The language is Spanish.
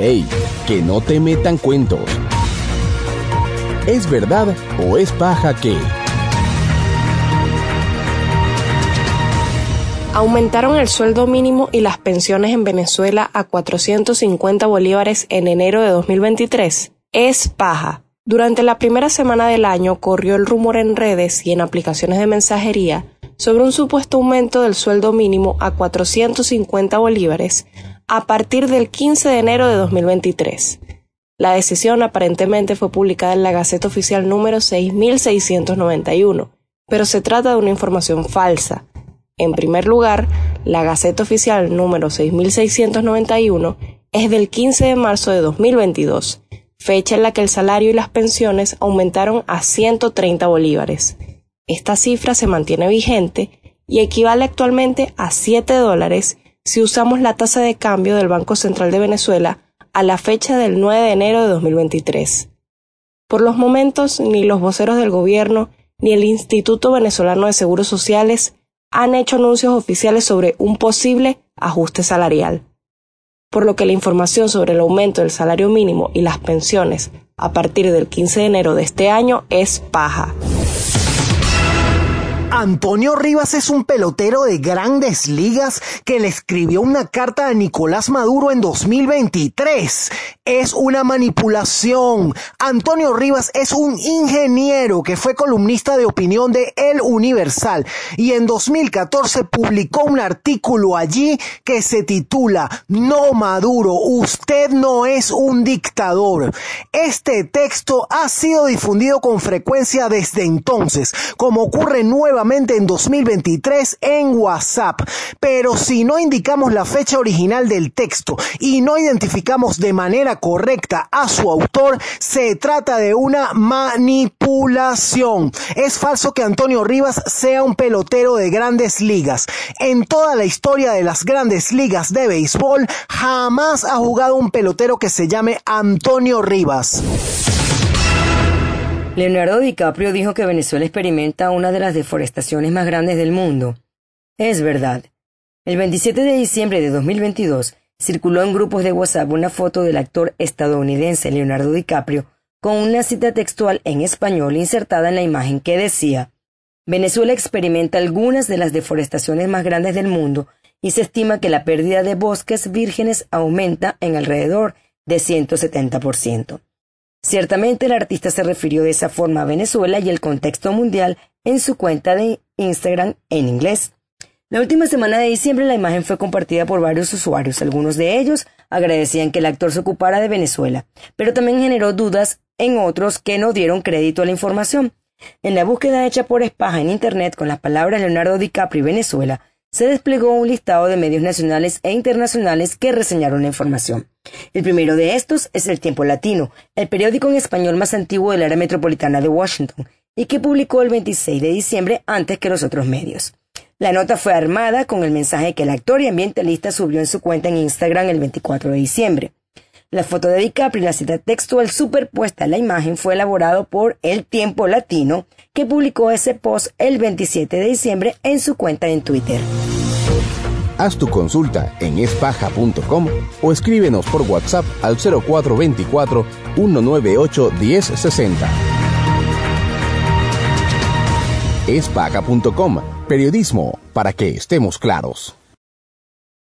¡Ey! Que no te metan cuentos. ¿Es verdad o es paja que? Aumentaron el sueldo mínimo y las pensiones en Venezuela a 450 bolívares en enero de 2023. Es paja. Durante la primera semana del año corrió el rumor en redes y en aplicaciones de mensajería sobre un supuesto aumento del sueldo mínimo a 450 bolívares a partir del 15 de enero de 2023. La decisión aparentemente fue publicada en la Gaceta Oficial número 6691, pero se trata de una información falsa en primer lugar, la Gaceta Oficial número 6691 es del 15 de marzo de 2022, fecha en la que el salario y las pensiones aumentaron a 130 bolívares. Esta cifra se mantiene vigente y equivale actualmente a 7 dólares si usamos la tasa de cambio del Banco Central de Venezuela a la fecha del 9 de enero de 2023. Por los momentos, ni los voceros del gobierno ni el Instituto Venezolano de Seguros Sociales han hecho anuncios oficiales sobre un posible ajuste salarial, por lo que la información sobre el aumento del salario mínimo y las pensiones a partir del 15 de enero de este año es paja. Antonio Rivas es un pelotero de grandes ligas que le escribió una carta a Nicolás Maduro en 2023. Es una manipulación. Antonio Rivas es un ingeniero que fue columnista de opinión de El Universal y en 2014 publicó un artículo allí que se titula No Maduro, usted no es un dictador. Este texto ha sido difundido con frecuencia desde entonces, como ocurre en 2023 en WhatsApp. Pero si no indicamos la fecha original del texto y no identificamos de manera correcta a su autor, se trata de una manipulación. Es falso que Antonio Rivas sea un pelotero de grandes ligas. En toda la historia de las grandes ligas de béisbol, jamás ha jugado un pelotero que se llame Antonio Rivas. Leonardo DiCaprio dijo que Venezuela experimenta una de las deforestaciones más grandes del mundo. Es verdad. El 27 de diciembre de 2022 circuló en grupos de WhatsApp una foto del actor estadounidense Leonardo DiCaprio con una cita textual en español insertada en la imagen que decía Venezuela experimenta algunas de las deforestaciones más grandes del mundo y se estima que la pérdida de bosques vírgenes aumenta en alrededor de 170%. Ciertamente el artista se refirió de esa forma a Venezuela y el contexto mundial en su cuenta de Instagram en inglés. La última semana de diciembre la imagen fue compartida por varios usuarios. Algunos de ellos agradecían que el actor se ocupara de Venezuela, pero también generó dudas en otros que no dieron crédito a la información. En la búsqueda hecha por Espaja en Internet con las palabras Leonardo DiCaprio y Venezuela, se desplegó un listado de medios nacionales e internacionales que reseñaron la información. El primero de estos es El Tiempo Latino, el periódico en español más antiguo del área metropolitana de Washington, y que publicó el 26 de diciembre antes que los otros medios. La nota fue armada con el mensaje que el actor y ambientalista subió en su cuenta en Instagram el 24 de diciembre. La foto de DiCaprio y la cita textual superpuesta a la imagen fue elaborado por El Tiempo Latino, que publicó ese post el 27 de diciembre en su cuenta en Twitter. Haz tu consulta en espaja.com o escríbenos por WhatsApp al 0424 198 1060. Espaja.com, periodismo para que estemos claros.